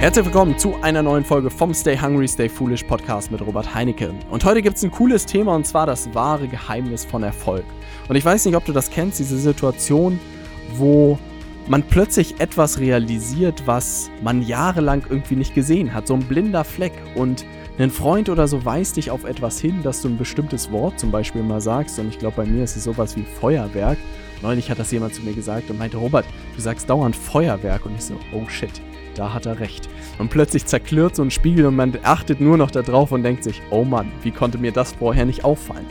Herzlich willkommen zu einer neuen Folge vom Stay Hungry, Stay Foolish Podcast mit Robert Heinecke. Und heute gibt es ein cooles Thema und zwar das wahre Geheimnis von Erfolg. Und ich weiß nicht, ob du das kennst, diese Situation, wo man plötzlich etwas realisiert, was man jahrelang irgendwie nicht gesehen hat. So ein blinder Fleck. Und ein Freund oder so weist dich auf etwas hin, dass du ein bestimmtes Wort zum Beispiel mal sagst. Und ich glaube, bei mir ist es sowas wie Feuerwerk. Neulich hat das jemand zu mir gesagt und meinte, Robert, du sagst dauernd Feuerwerk. Und ich so, oh shit da hat er recht. Und plötzlich zerklirrt so ein Spiegel und man achtet nur noch darauf und denkt sich, oh Mann, wie konnte mir das vorher nicht auffallen?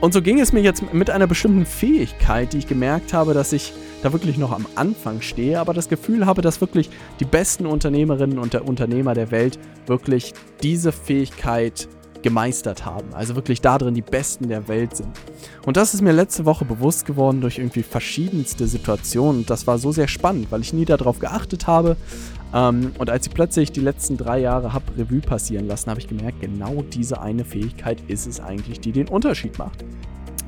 Und so ging es mir jetzt mit einer bestimmten Fähigkeit, die ich gemerkt habe, dass ich da wirklich noch am Anfang stehe, aber das Gefühl habe, dass wirklich die besten Unternehmerinnen und der Unternehmer der Welt wirklich diese Fähigkeit gemeistert haben. Also wirklich darin die Besten der Welt sind. Und das ist mir letzte Woche bewusst geworden durch irgendwie verschiedenste Situationen. Und das war so sehr spannend, weil ich nie darauf geachtet habe. Ähm, und als ich plötzlich die letzten drei Jahre habe Revue passieren lassen, habe ich gemerkt, genau diese eine Fähigkeit ist es eigentlich, die den Unterschied macht.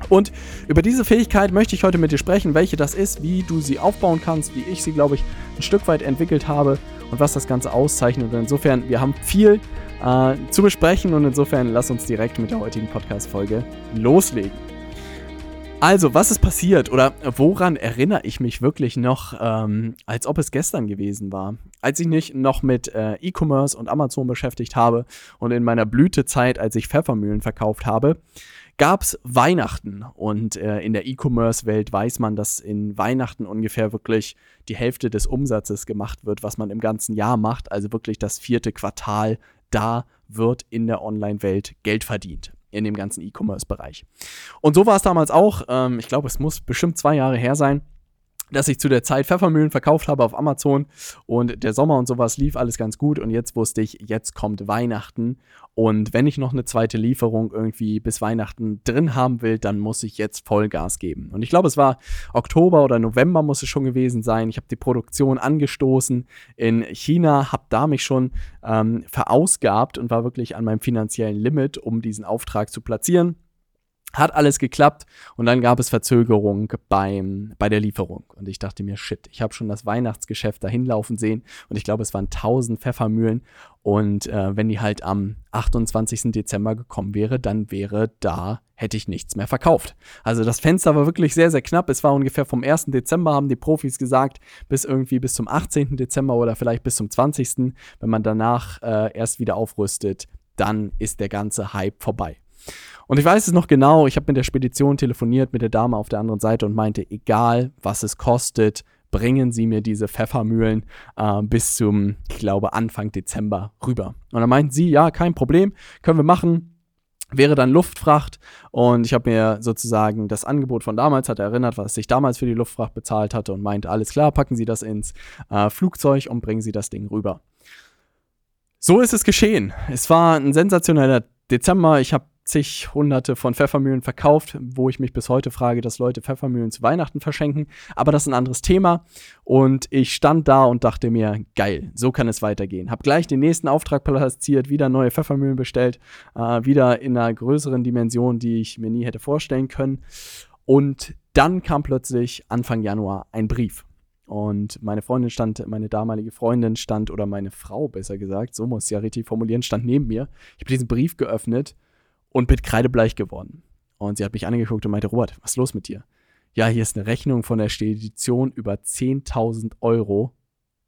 Und über diese Fähigkeit möchte ich heute mit dir sprechen, welche das ist, wie du sie aufbauen kannst, wie ich sie, glaube ich, ein Stück weit entwickelt habe und was das Ganze auszeichnet. Und insofern, wir haben viel äh, zu besprechen und insofern lass uns direkt mit der heutigen Podcast-Folge loslegen. Also, was ist passiert oder woran erinnere ich mich wirklich noch, ähm, als ob es gestern gewesen war? Als ich mich noch mit äh, E-Commerce und Amazon beschäftigt habe und in meiner Blütezeit, als ich Pfeffermühlen verkauft habe, gab es Weihnachten. Und äh, in der E-Commerce-Welt weiß man, dass in Weihnachten ungefähr wirklich die Hälfte des Umsatzes gemacht wird, was man im ganzen Jahr macht. Also wirklich das vierte Quartal da wird in der Online-Welt Geld verdient in dem ganzen E-Commerce-Bereich. Und so war es damals auch. Ähm, ich glaube, es muss bestimmt zwei Jahre her sein dass ich zu der Zeit Pfeffermühlen verkauft habe auf Amazon und der Sommer und sowas lief alles ganz gut und jetzt wusste ich, jetzt kommt Weihnachten und wenn ich noch eine zweite Lieferung irgendwie bis Weihnachten drin haben will, dann muss ich jetzt Vollgas geben. Und ich glaube, es war Oktober oder November muss es schon gewesen sein. Ich habe die Produktion angestoßen in China, habe da mich schon ähm, verausgabt und war wirklich an meinem finanziellen Limit, um diesen Auftrag zu platzieren. Hat alles geklappt und dann gab es Verzögerung beim, bei der Lieferung. Und ich dachte mir, shit, ich habe schon das Weihnachtsgeschäft dahin laufen sehen und ich glaube, es waren 1000 Pfeffermühlen. Und äh, wenn die halt am 28. Dezember gekommen wäre, dann wäre da, hätte ich nichts mehr verkauft. Also das Fenster war wirklich sehr, sehr knapp. Es war ungefähr vom 1. Dezember, haben die Profis gesagt, bis irgendwie bis zum 18. Dezember oder vielleicht bis zum 20. Wenn man danach äh, erst wieder aufrüstet, dann ist der ganze Hype vorbei. Und ich weiß es noch genau, ich habe mit der Spedition telefoniert, mit der Dame auf der anderen Seite und meinte, egal was es kostet, bringen Sie mir diese Pfeffermühlen äh, bis zum, ich glaube, Anfang Dezember rüber. Und dann meinten sie, ja, kein Problem, können wir machen. Wäre dann Luftfracht und ich habe mir sozusagen das Angebot von damals hat erinnert, was ich damals für die Luftfracht bezahlt hatte und meinte, alles klar, packen Sie das ins äh, Flugzeug und bringen Sie das Ding rüber. So ist es geschehen. Es war ein sensationeller Dezember. Ich habe zig hunderte von Pfeffermühlen verkauft, wo ich mich bis heute frage, dass Leute Pfeffermühlen zu Weihnachten verschenken. Aber das ist ein anderes Thema. Und ich stand da und dachte mir, geil, so kann es weitergehen. Hab gleich den nächsten Auftrag platziert, wieder neue Pfeffermühlen bestellt, äh, wieder in einer größeren Dimension, die ich mir nie hätte vorstellen können. Und dann kam plötzlich Anfang Januar ein Brief. Und meine Freundin stand, meine damalige Freundin stand, oder meine Frau besser gesagt, so muss ich ja richtig formulieren, stand neben mir. Ich habe diesen Brief geöffnet und bin kreidebleich geworden. Und sie hat mich angeguckt und meinte, Robert, was ist los mit dir? Ja, hier ist eine Rechnung von der Spedition über 10.000 Euro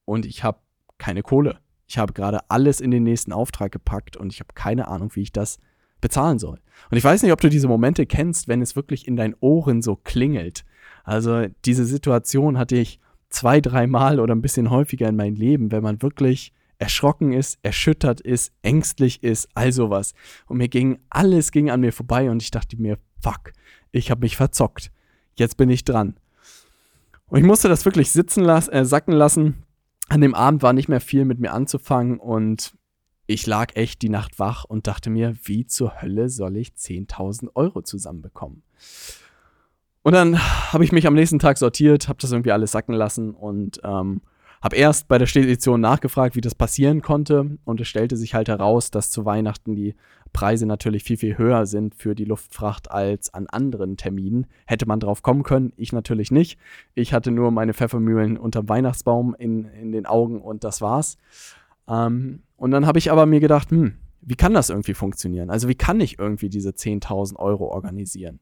und ich habe keine Kohle. Ich habe gerade alles in den nächsten Auftrag gepackt und ich habe keine Ahnung, wie ich das bezahlen soll. Und ich weiß nicht, ob du diese Momente kennst, wenn es wirklich in deinen Ohren so klingelt. Also diese Situation hatte ich zwei, dreimal oder ein bisschen häufiger in meinem Leben, wenn man wirklich erschrocken ist, erschüttert ist, ängstlich ist, all sowas. Und mir ging, alles ging an mir vorbei und ich dachte mir, fuck, ich habe mich verzockt. Jetzt bin ich dran. Und ich musste das wirklich sitzen lassen, äh, sacken lassen. An dem Abend war nicht mehr viel mit mir anzufangen und ich lag echt die Nacht wach und dachte mir, wie zur Hölle soll ich 10.000 Euro zusammenbekommen? Und dann habe ich mich am nächsten Tag sortiert, habe das irgendwie alles sacken lassen und ähm, habe erst bei der Spedition nachgefragt, wie das passieren konnte und es stellte sich halt heraus, dass zu Weihnachten die Preise natürlich viel, viel höher sind für die Luftfracht als an anderen Terminen. Hätte man drauf kommen können, ich natürlich nicht. Ich hatte nur meine Pfeffermühlen unterm Weihnachtsbaum in, in den Augen und das war's. Ähm, und dann habe ich aber mir gedacht, hm, wie kann das irgendwie funktionieren? Also wie kann ich irgendwie diese 10.000 Euro organisieren?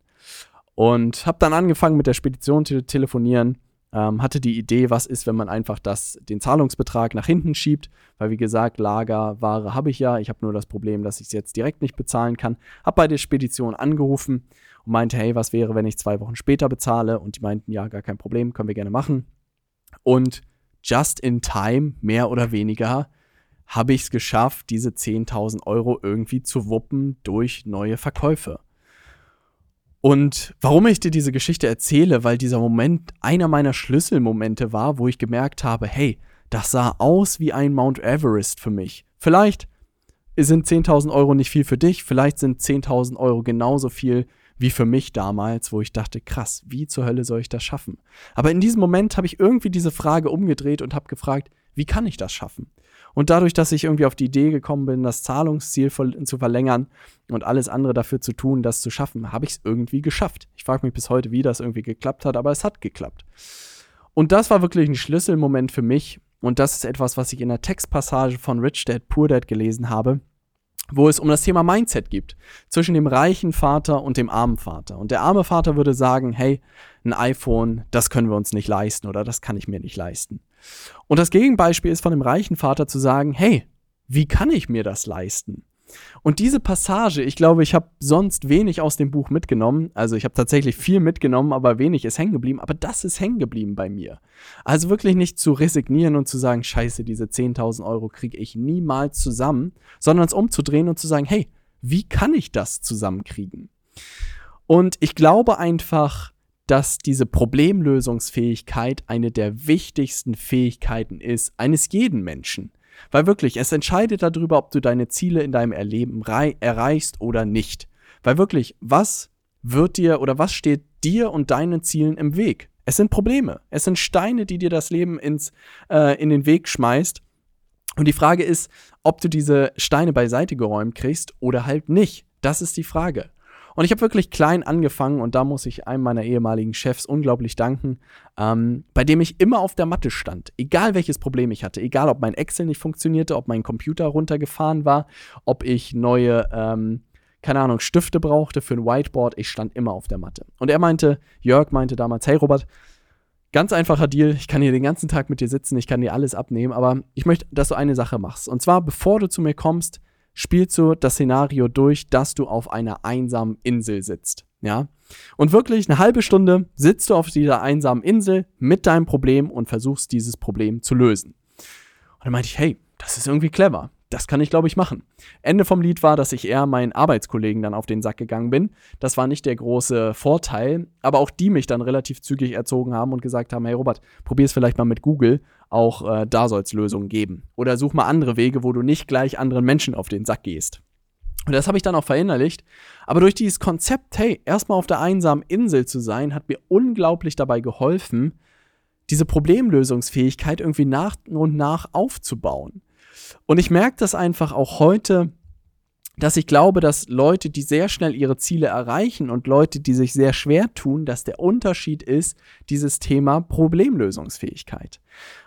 Und habe dann angefangen mit der Spedition zu telefonieren, ähm, hatte die Idee, was ist, wenn man einfach das, den Zahlungsbetrag nach hinten schiebt, weil wie gesagt, Lagerware habe ich ja, ich habe nur das Problem, dass ich es jetzt direkt nicht bezahlen kann. Habe bei der Spedition angerufen und meinte, hey, was wäre, wenn ich zwei Wochen später bezahle? Und die meinten, ja, gar kein Problem, können wir gerne machen. Und just in time, mehr oder weniger, habe ich es geschafft, diese 10.000 Euro irgendwie zu wuppen durch neue Verkäufe. Und warum ich dir diese Geschichte erzähle, weil dieser Moment einer meiner Schlüsselmomente war, wo ich gemerkt habe, hey, das sah aus wie ein Mount Everest für mich. Vielleicht sind 10.000 Euro nicht viel für dich, vielleicht sind 10.000 Euro genauso viel wie für mich damals, wo ich dachte, krass, wie zur Hölle soll ich das schaffen? Aber in diesem Moment habe ich irgendwie diese Frage umgedreht und habe gefragt, wie kann ich das schaffen? Und dadurch, dass ich irgendwie auf die Idee gekommen bin, das Zahlungsziel zu verlängern und alles andere dafür zu tun, das zu schaffen, habe ich es irgendwie geschafft. Ich frage mich bis heute, wie das irgendwie geklappt hat, aber es hat geklappt. Und das war wirklich ein Schlüsselmoment für mich. Und das ist etwas, was ich in der Textpassage von Rich Dad Poor Dad gelesen habe, wo es um das Thema Mindset gibt, zwischen dem reichen Vater und dem armen Vater. Und der arme Vater würde sagen, hey, ein iPhone, das können wir uns nicht leisten oder das kann ich mir nicht leisten. Und das Gegenbeispiel ist von dem reichen Vater zu sagen, hey, wie kann ich mir das leisten? Und diese Passage, ich glaube, ich habe sonst wenig aus dem Buch mitgenommen. Also ich habe tatsächlich viel mitgenommen, aber wenig ist hängen geblieben. Aber das ist hängen geblieben bei mir. Also wirklich nicht zu resignieren und zu sagen, scheiße, diese 10.000 Euro kriege ich niemals zusammen, sondern es umzudrehen und zu sagen, hey, wie kann ich das zusammenkriegen? Und ich glaube einfach, dass diese Problemlösungsfähigkeit eine der wichtigsten Fähigkeiten ist eines jeden Menschen. Weil wirklich, es entscheidet darüber, ob du deine Ziele in deinem Erleben erreichst oder nicht. Weil wirklich, was wird dir oder was steht dir und deinen Zielen im Weg? Es sind Probleme. Es sind Steine, die dir das Leben ins, äh, in den Weg schmeißt. Und die Frage ist, ob du diese Steine beiseite geräumt kriegst oder halt nicht. Das ist die Frage. Und ich habe wirklich klein angefangen und da muss ich einem meiner ehemaligen Chefs unglaublich danken, ähm, bei dem ich immer auf der Matte stand. Egal welches Problem ich hatte, egal ob mein Excel nicht funktionierte, ob mein Computer runtergefahren war, ob ich neue, ähm, keine Ahnung, Stifte brauchte für ein Whiteboard, ich stand immer auf der Matte. Und er meinte, Jörg meinte damals, hey Robert, Ganz einfacher Deal. Ich kann hier den ganzen Tag mit dir sitzen, ich kann dir alles abnehmen, aber ich möchte, dass du eine Sache machst. Und zwar, bevor du zu mir kommst, spielst du das Szenario durch, dass du auf einer einsamen Insel sitzt. Ja? Und wirklich eine halbe Stunde sitzt du auf dieser einsamen Insel mit deinem Problem und versuchst dieses Problem zu lösen. Und dann meinte ich, hey, das ist irgendwie clever das kann ich, glaube ich, machen. Ende vom Lied war, dass ich eher meinen Arbeitskollegen dann auf den Sack gegangen bin. Das war nicht der große Vorteil, aber auch die mich dann relativ zügig erzogen haben und gesagt haben, hey Robert, probier es vielleicht mal mit Google, auch äh, da soll es Lösungen geben. Oder such mal andere Wege, wo du nicht gleich anderen Menschen auf den Sack gehst. Und das habe ich dann auch verinnerlicht. Aber durch dieses Konzept, hey, erstmal auf der einsamen Insel zu sein, hat mir unglaublich dabei geholfen, diese Problemlösungsfähigkeit irgendwie nach und nach aufzubauen. Und ich merke das einfach auch heute, dass ich glaube, dass Leute, die sehr schnell ihre Ziele erreichen und Leute, die sich sehr schwer tun, dass der Unterschied ist dieses Thema Problemlösungsfähigkeit.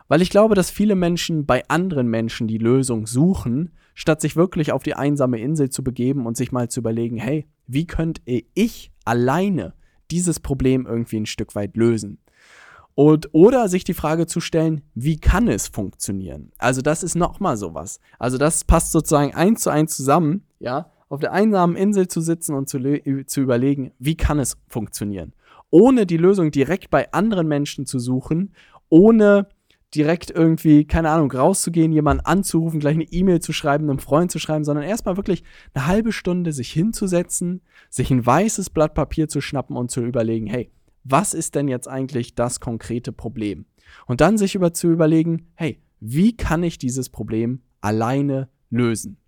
Weil ich glaube, dass viele Menschen bei anderen Menschen die Lösung suchen, statt sich wirklich auf die einsame Insel zu begeben und sich mal zu überlegen, hey, wie könnte ich alleine dieses Problem irgendwie ein Stück weit lösen? Und, oder sich die Frage zu stellen, wie kann es funktionieren? Also das ist nochmal sowas. Also das passt sozusagen eins zu eins zusammen, ja, auf der einsamen Insel zu sitzen und zu, zu überlegen, wie kann es funktionieren? Ohne die Lösung direkt bei anderen Menschen zu suchen, ohne direkt irgendwie, keine Ahnung, rauszugehen, jemanden anzurufen, gleich eine E-Mail zu schreiben, einem Freund zu schreiben, sondern erstmal wirklich eine halbe Stunde sich hinzusetzen, sich ein weißes Blatt Papier zu schnappen und zu überlegen, hey, was ist denn jetzt eigentlich das konkrete Problem? Und dann sich über zu überlegen, hey, wie kann ich dieses Problem alleine lösen?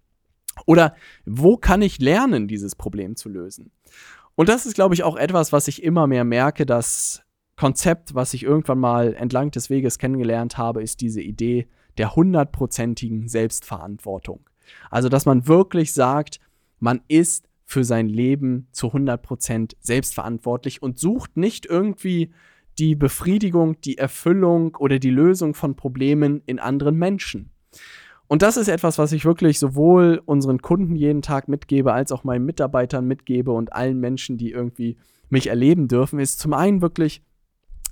Oder wo kann ich lernen, dieses Problem zu lösen? Und das ist, glaube ich, auch etwas, was ich immer mehr merke, das Konzept, was ich irgendwann mal entlang des Weges kennengelernt habe, ist diese Idee der hundertprozentigen Selbstverantwortung. Also, dass man wirklich sagt, man ist für sein Leben zu 100% selbstverantwortlich und sucht nicht irgendwie die Befriedigung, die Erfüllung oder die Lösung von Problemen in anderen Menschen. Und das ist etwas, was ich wirklich sowohl unseren Kunden jeden Tag mitgebe, als auch meinen Mitarbeitern mitgebe und allen Menschen, die irgendwie mich erleben dürfen, ist zum einen wirklich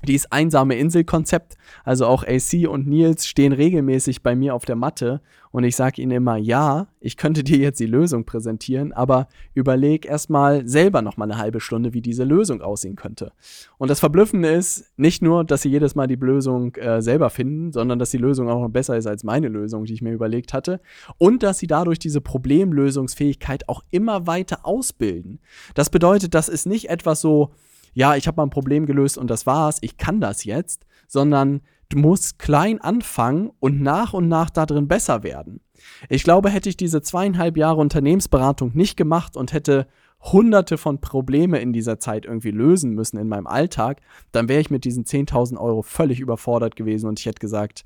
dieses einsame Inselkonzept. Also auch AC und Nils stehen regelmäßig bei mir auf der Matte und ich sage ihnen immer, ja, ich könnte dir jetzt die Lösung präsentieren, aber überleg erstmal selber noch mal eine halbe Stunde, wie diese Lösung aussehen könnte. Und das Verblüffende ist nicht nur, dass sie jedes Mal die Lösung äh, selber finden, sondern dass die Lösung auch noch besser ist als meine Lösung, die ich mir überlegt hatte und dass sie dadurch diese Problemlösungsfähigkeit auch immer weiter ausbilden. Das bedeutet, das ist nicht etwas so, ja, ich habe mal ein Problem gelöst und das war's, ich kann das jetzt, sondern du musst klein anfangen und nach und nach darin besser werden. Ich glaube, hätte ich diese zweieinhalb Jahre Unternehmensberatung nicht gemacht und hätte hunderte von Probleme in dieser Zeit irgendwie lösen müssen in meinem Alltag, dann wäre ich mit diesen 10.000 Euro völlig überfordert gewesen und ich hätte gesagt,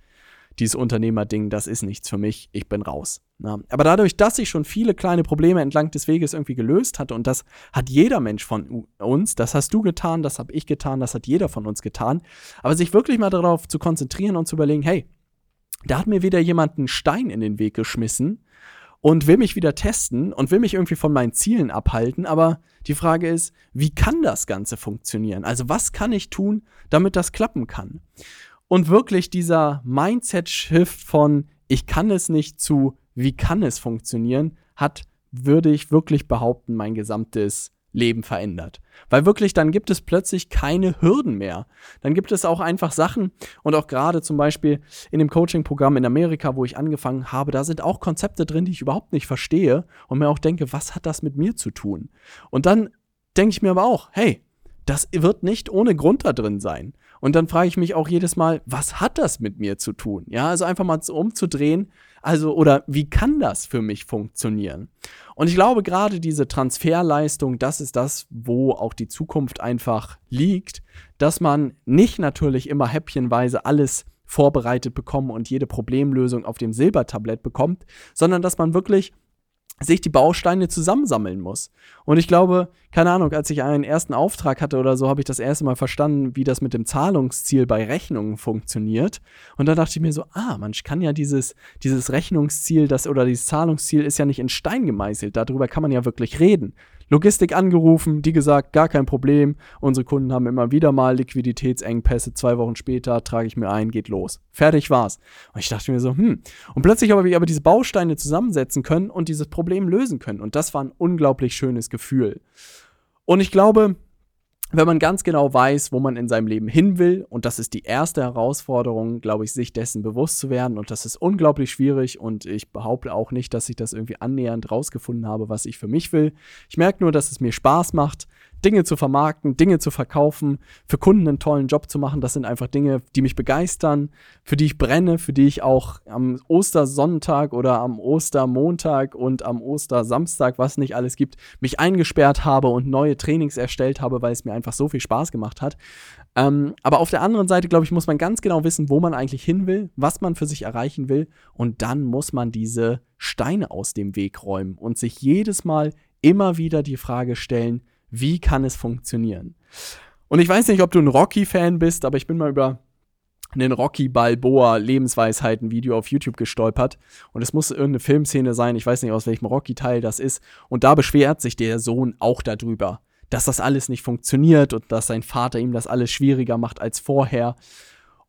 dieses Unternehmerding, das ist nichts für mich, ich bin raus. Ja. Aber dadurch, dass ich schon viele kleine Probleme entlang des Weges irgendwie gelöst hatte, und das hat jeder Mensch von uns, das hast du getan, das habe ich getan, das hat jeder von uns getan, aber sich wirklich mal darauf zu konzentrieren und zu überlegen, hey, da hat mir wieder jemand einen Stein in den Weg geschmissen und will mich wieder testen und will mich irgendwie von meinen Zielen abhalten, aber die Frage ist, wie kann das Ganze funktionieren? Also was kann ich tun, damit das klappen kann? Und wirklich dieser Mindset-Shift von ich kann es nicht zu wie kann es funktionieren, hat, würde ich wirklich behaupten, mein gesamtes Leben verändert. Weil wirklich, dann gibt es plötzlich keine Hürden mehr. Dann gibt es auch einfach Sachen und auch gerade zum Beispiel in dem Coaching-Programm in Amerika, wo ich angefangen habe, da sind auch Konzepte drin, die ich überhaupt nicht verstehe und mir auch denke, was hat das mit mir zu tun? Und dann denke ich mir aber auch, hey, das wird nicht ohne Grund da drin sein. Und dann frage ich mich auch jedes Mal, was hat das mit mir zu tun? Ja, also einfach mal umzudrehen, also oder wie kann das für mich funktionieren? Und ich glaube, gerade diese Transferleistung, das ist das, wo auch die Zukunft einfach liegt, dass man nicht natürlich immer häppchenweise alles vorbereitet bekommt und jede Problemlösung auf dem Silbertablett bekommt, sondern dass man wirklich sich die Bausteine zusammensammeln muss. Und ich glaube, keine Ahnung, als ich einen ersten Auftrag hatte oder so, habe ich das erste Mal verstanden, wie das mit dem Zahlungsziel bei Rechnungen funktioniert. Und da dachte ich mir so, ah, man kann ja dieses, dieses Rechnungsziel, das oder dieses Zahlungsziel ist ja nicht in Stein gemeißelt. Darüber kann man ja wirklich reden. Logistik angerufen, die gesagt, gar kein Problem. Unsere Kunden haben immer wieder mal Liquiditätsengpässe. Zwei Wochen später trage ich mir ein, geht los. Fertig war's. Und ich dachte mir so, hm. Und plötzlich habe ich aber diese Bausteine zusammensetzen können und dieses Problem lösen können. Und das war ein unglaublich schönes Gefühl. Und ich glaube, wenn man ganz genau weiß, wo man in seinem Leben hin will, und das ist die erste Herausforderung, glaube ich, sich dessen bewusst zu werden, und das ist unglaublich schwierig, und ich behaupte auch nicht, dass ich das irgendwie annähernd rausgefunden habe, was ich für mich will. Ich merke nur, dass es mir Spaß macht, Dinge zu vermarkten, Dinge zu verkaufen, für Kunden einen tollen Job zu machen. Das sind einfach Dinge, die mich begeistern, für die ich brenne, für die ich auch am Ostersonntag oder am Ostermontag und am Ostersamstag, was nicht alles gibt, mich eingesperrt habe und neue Trainings erstellt habe, weil es mir einfach so viel Spaß gemacht hat. Ähm, aber auf der anderen Seite, glaube ich, muss man ganz genau wissen, wo man eigentlich hin will, was man für sich erreichen will. Und dann muss man diese Steine aus dem Weg räumen und sich jedes Mal immer wieder die Frage stellen, wie kann es funktionieren? Und ich weiß nicht, ob du ein Rocky-Fan bist, aber ich bin mal über einen Rocky Balboa Lebensweisheiten Video auf YouTube gestolpert und es muss irgendeine Filmszene sein, ich weiß nicht aus welchem Rocky Teil das ist und da beschwert sich der Sohn auch darüber, dass das alles nicht funktioniert und dass sein Vater ihm das alles schwieriger macht als vorher.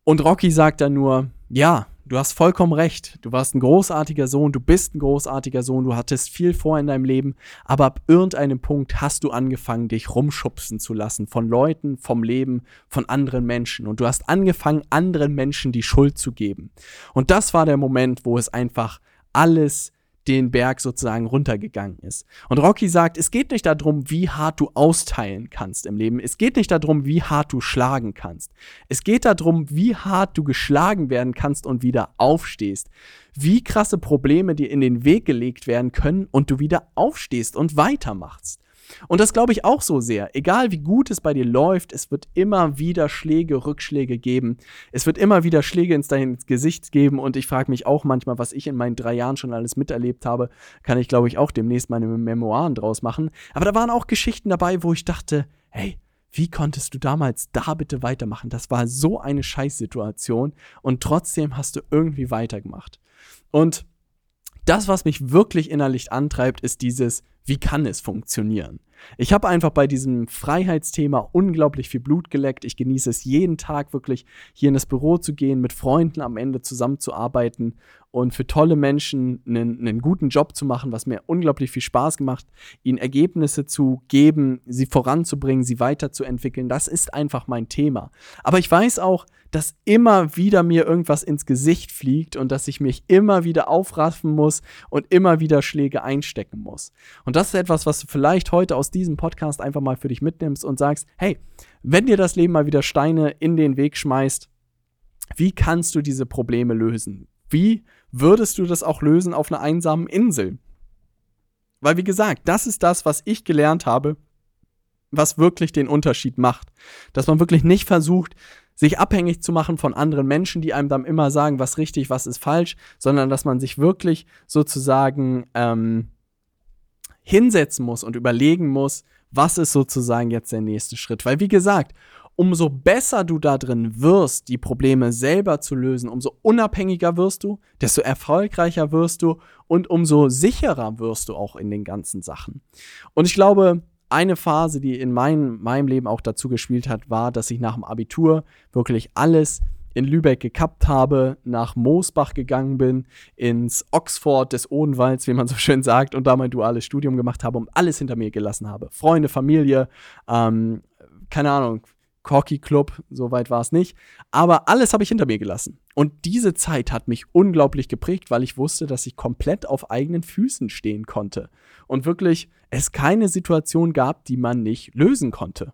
Und Rocky sagt dann nur, ja, du hast vollkommen recht. Du warst ein großartiger Sohn, du bist ein großartiger Sohn, du hattest viel vor in deinem Leben, aber ab irgendeinem Punkt hast du angefangen, dich rumschubsen zu lassen von Leuten, vom Leben, von anderen Menschen. Und du hast angefangen, anderen Menschen die Schuld zu geben. Und das war der Moment, wo es einfach alles den Berg sozusagen runtergegangen ist. Und Rocky sagt, es geht nicht darum, wie hart du austeilen kannst im Leben. Es geht nicht darum, wie hart du schlagen kannst. Es geht darum, wie hart du geschlagen werden kannst und wieder aufstehst. Wie krasse Probleme dir in den Weg gelegt werden können und du wieder aufstehst und weitermachst. Und das glaube ich auch so sehr. Egal wie gut es bei dir läuft, es wird immer wieder Schläge, Rückschläge geben. Es wird immer wieder Schläge ins dein Gesicht geben. Und ich frage mich auch manchmal, was ich in meinen drei Jahren schon alles miterlebt habe, kann ich glaube ich auch demnächst meine Memoiren draus machen. Aber da waren auch Geschichten dabei, wo ich dachte, hey, wie konntest du damals da bitte weitermachen? Das war so eine Scheißsituation und trotzdem hast du irgendwie weitergemacht. Und das, was mich wirklich innerlich antreibt, ist dieses, wie kann es funktionieren? Ich habe einfach bei diesem Freiheitsthema unglaublich viel Blut geleckt. Ich genieße es jeden Tag wirklich, hier in das Büro zu gehen, mit Freunden am Ende zusammenzuarbeiten und für tolle Menschen einen, einen guten Job zu machen, was mir unglaublich viel Spaß gemacht, ihnen Ergebnisse zu geben, sie voranzubringen, sie weiterzuentwickeln. Das ist einfach mein Thema. Aber ich weiß auch, dass immer wieder mir irgendwas ins Gesicht fliegt und dass ich mich immer wieder aufraffen muss und immer wieder Schläge einstecken muss. Und das ist etwas, was du vielleicht heute aus diesem Podcast einfach mal für dich mitnimmst und sagst, hey, wenn dir das Leben mal wieder Steine in den Weg schmeißt, wie kannst du diese Probleme lösen? Wie würdest du das auch lösen auf einer einsamen Insel? Weil, wie gesagt, das ist das, was ich gelernt habe, was wirklich den Unterschied macht. Dass man wirklich nicht versucht, sich abhängig zu machen von anderen Menschen, die einem dann immer sagen, was richtig, was ist falsch, sondern dass man sich wirklich sozusagen ähm, hinsetzen muss und überlegen muss, was ist sozusagen jetzt der nächste Schritt. Weil, wie gesagt, umso besser du da drin wirst, die Probleme selber zu lösen, umso unabhängiger wirst du, desto erfolgreicher wirst du und umso sicherer wirst du auch in den ganzen Sachen. Und ich glaube, eine Phase, die in mein, meinem Leben auch dazu gespielt hat, war, dass ich nach dem Abitur wirklich alles in Lübeck gekappt habe, nach Moosbach gegangen bin, ins Oxford des Odenwalds, wie man so schön sagt, und da mein duales Studium gemacht habe und alles hinter mir gelassen habe. Freunde, Familie, ähm, keine Ahnung, Corky Club, soweit war es nicht. Aber alles habe ich hinter mir gelassen. Und diese Zeit hat mich unglaublich geprägt, weil ich wusste, dass ich komplett auf eigenen Füßen stehen konnte. Und wirklich es keine Situation gab, die man nicht lösen konnte.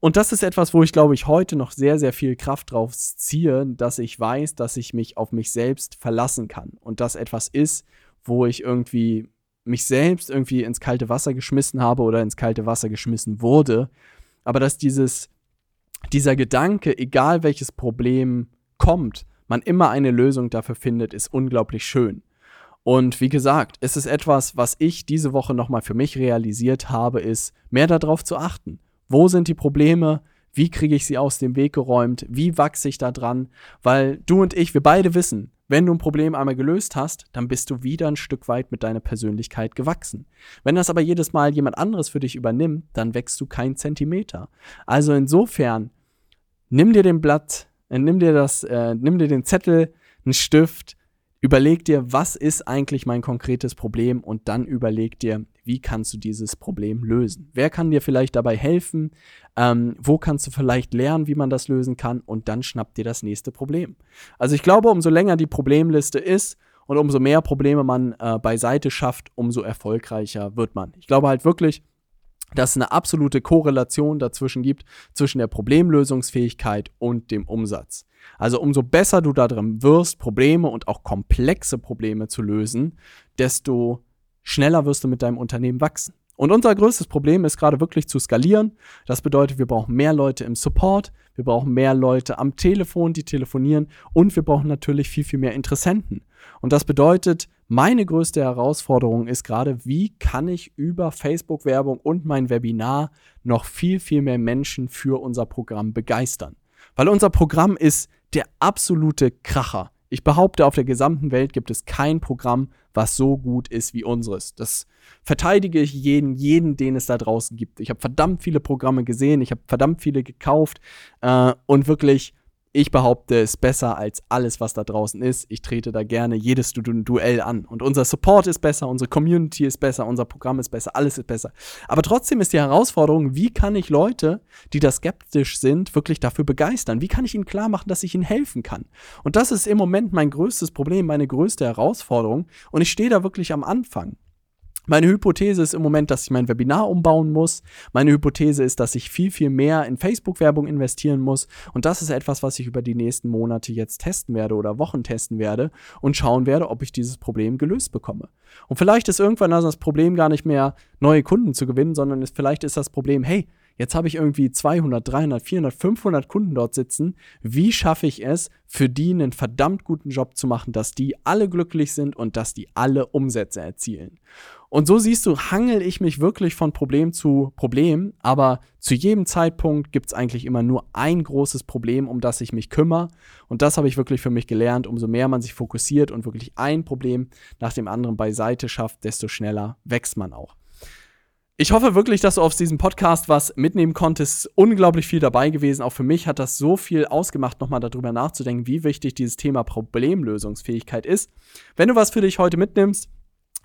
Und das ist etwas, wo ich glaube ich heute noch sehr, sehr viel Kraft drauf ziehe, dass ich weiß, dass ich mich auf mich selbst verlassen kann. Und das etwas ist, wo ich irgendwie mich selbst irgendwie ins kalte Wasser geschmissen habe oder ins kalte Wasser geschmissen wurde. Aber dass dieses dieser Gedanke, egal welches Problem kommt, man immer eine Lösung dafür findet, ist unglaublich schön. Und wie gesagt, es ist etwas, was ich diese Woche nochmal für mich realisiert habe, ist mehr darauf zu achten. Wo sind die Probleme? Wie kriege ich sie aus dem Weg geräumt? Wie wachse ich da dran? Weil du und ich, wir beide wissen, wenn du ein Problem einmal gelöst hast, dann bist du wieder ein Stück weit mit deiner Persönlichkeit gewachsen. Wenn das aber jedes Mal jemand anderes für dich übernimmt, dann wächst du keinen Zentimeter. Also insofern, nimm dir den Blatt, äh, nimm dir das, äh, nimm dir den Zettel, einen Stift, überleg dir, was ist eigentlich mein konkretes Problem und dann überleg dir, wie kannst du dieses Problem lösen? Wer kann dir vielleicht dabei helfen? Ähm, wo kannst du vielleicht lernen, wie man das lösen kann? Und dann schnappt dir das nächste Problem. Also ich glaube, umso länger die Problemliste ist und umso mehr Probleme man äh, beiseite schafft, umso erfolgreicher wird man. Ich glaube halt wirklich, dass es eine absolute Korrelation dazwischen gibt, zwischen der Problemlösungsfähigkeit und dem Umsatz. Also umso besser du da drin wirst, Probleme und auch komplexe Probleme zu lösen, desto schneller wirst du mit deinem Unternehmen wachsen. Und unser größtes Problem ist gerade wirklich zu skalieren. Das bedeutet, wir brauchen mehr Leute im Support, wir brauchen mehr Leute am Telefon, die telefonieren und wir brauchen natürlich viel, viel mehr Interessenten. Und das bedeutet, meine größte Herausforderung ist gerade, wie kann ich über Facebook-Werbung und mein Webinar noch viel, viel mehr Menschen für unser Programm begeistern. Weil unser Programm ist der absolute Kracher. Ich behaupte, auf der gesamten Welt gibt es kein Programm, was so gut ist wie unseres. Das verteidige ich jeden, jeden, den es da draußen gibt. Ich habe verdammt viele Programme gesehen, ich habe verdammt viele gekauft äh, und wirklich ich behaupte, es ist besser als alles, was da draußen ist. Ich trete da gerne jedes du Duell an. Und unser Support ist besser, unsere Community ist besser, unser Programm ist besser, alles ist besser. Aber trotzdem ist die Herausforderung, wie kann ich Leute, die da skeptisch sind, wirklich dafür begeistern? Wie kann ich ihnen klar machen, dass ich ihnen helfen kann? Und das ist im Moment mein größtes Problem, meine größte Herausforderung. Und ich stehe da wirklich am Anfang. Meine Hypothese ist im Moment, dass ich mein Webinar umbauen muss. Meine Hypothese ist, dass ich viel, viel mehr in Facebook-Werbung investieren muss. Und das ist etwas, was ich über die nächsten Monate jetzt testen werde oder Wochen testen werde und schauen werde, ob ich dieses Problem gelöst bekomme. Und vielleicht ist irgendwann also das Problem gar nicht mehr, neue Kunden zu gewinnen, sondern ist, vielleicht ist das Problem, hey, jetzt habe ich irgendwie 200, 300, 400, 500 Kunden dort sitzen. Wie schaffe ich es, für die einen verdammt guten Job zu machen, dass die alle glücklich sind und dass die alle Umsätze erzielen? Und so siehst du, hangel ich mich wirklich von Problem zu Problem, aber zu jedem Zeitpunkt gibt es eigentlich immer nur ein großes Problem, um das ich mich kümmere. Und das habe ich wirklich für mich gelernt. Umso mehr man sich fokussiert und wirklich ein Problem nach dem anderen beiseite schafft, desto schneller wächst man auch. Ich hoffe wirklich, dass du aus diesem Podcast was mitnehmen konntest. Unglaublich viel dabei gewesen. Auch für mich hat das so viel ausgemacht, nochmal darüber nachzudenken, wie wichtig dieses Thema Problemlösungsfähigkeit ist. Wenn du was für dich heute mitnimmst,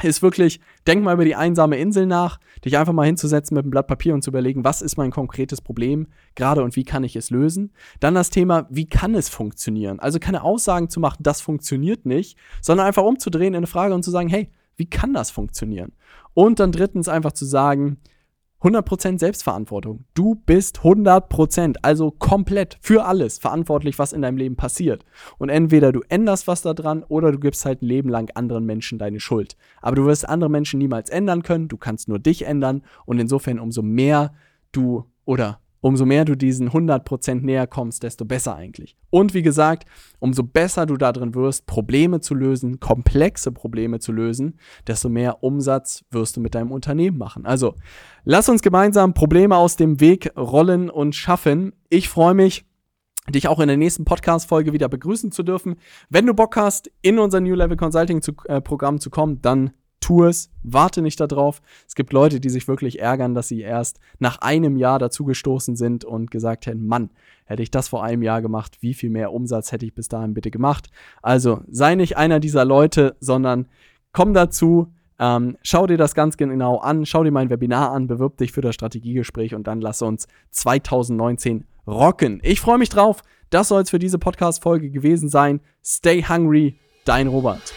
ist wirklich, denk mal über die einsame Insel nach, dich einfach mal hinzusetzen mit einem Blatt Papier und zu überlegen, was ist mein konkretes Problem gerade und wie kann ich es lösen. Dann das Thema, wie kann es funktionieren? Also keine Aussagen zu machen, das funktioniert nicht, sondern einfach umzudrehen in eine Frage und zu sagen, hey, wie kann das funktionieren? Und dann drittens einfach zu sagen, 100% Selbstverantwortung. Du bist 100%, also komplett für alles verantwortlich, was in deinem Leben passiert. Und entweder du änderst was daran oder du gibst halt ein Leben lang anderen Menschen deine Schuld. Aber du wirst andere Menschen niemals ändern können, du kannst nur dich ändern und insofern umso mehr du oder umso mehr du diesen 100% näher kommst, desto besser eigentlich. Und wie gesagt, umso besser du darin wirst, Probleme zu lösen, komplexe Probleme zu lösen, desto mehr Umsatz wirst du mit deinem Unternehmen machen. Also, lass uns gemeinsam Probleme aus dem Weg rollen und schaffen. Ich freue mich, dich auch in der nächsten Podcast-Folge wieder begrüßen zu dürfen. Wenn du Bock hast, in unser New Level Consulting zu, äh, Programm zu kommen, dann tu es, warte nicht darauf. Es gibt Leute, die sich wirklich ärgern, dass sie erst nach einem Jahr dazugestoßen sind und gesagt hätten, Mann, hätte ich das vor einem Jahr gemacht, wie viel mehr Umsatz hätte ich bis dahin bitte gemacht. Also sei nicht einer dieser Leute, sondern komm dazu, ähm, schau dir das ganz genau an, schau dir mein Webinar an, bewirb dich für das Strategiegespräch und dann lass uns 2019 rocken. Ich freue mich drauf. Das soll es für diese Podcast-Folge gewesen sein. Stay hungry, dein Robert.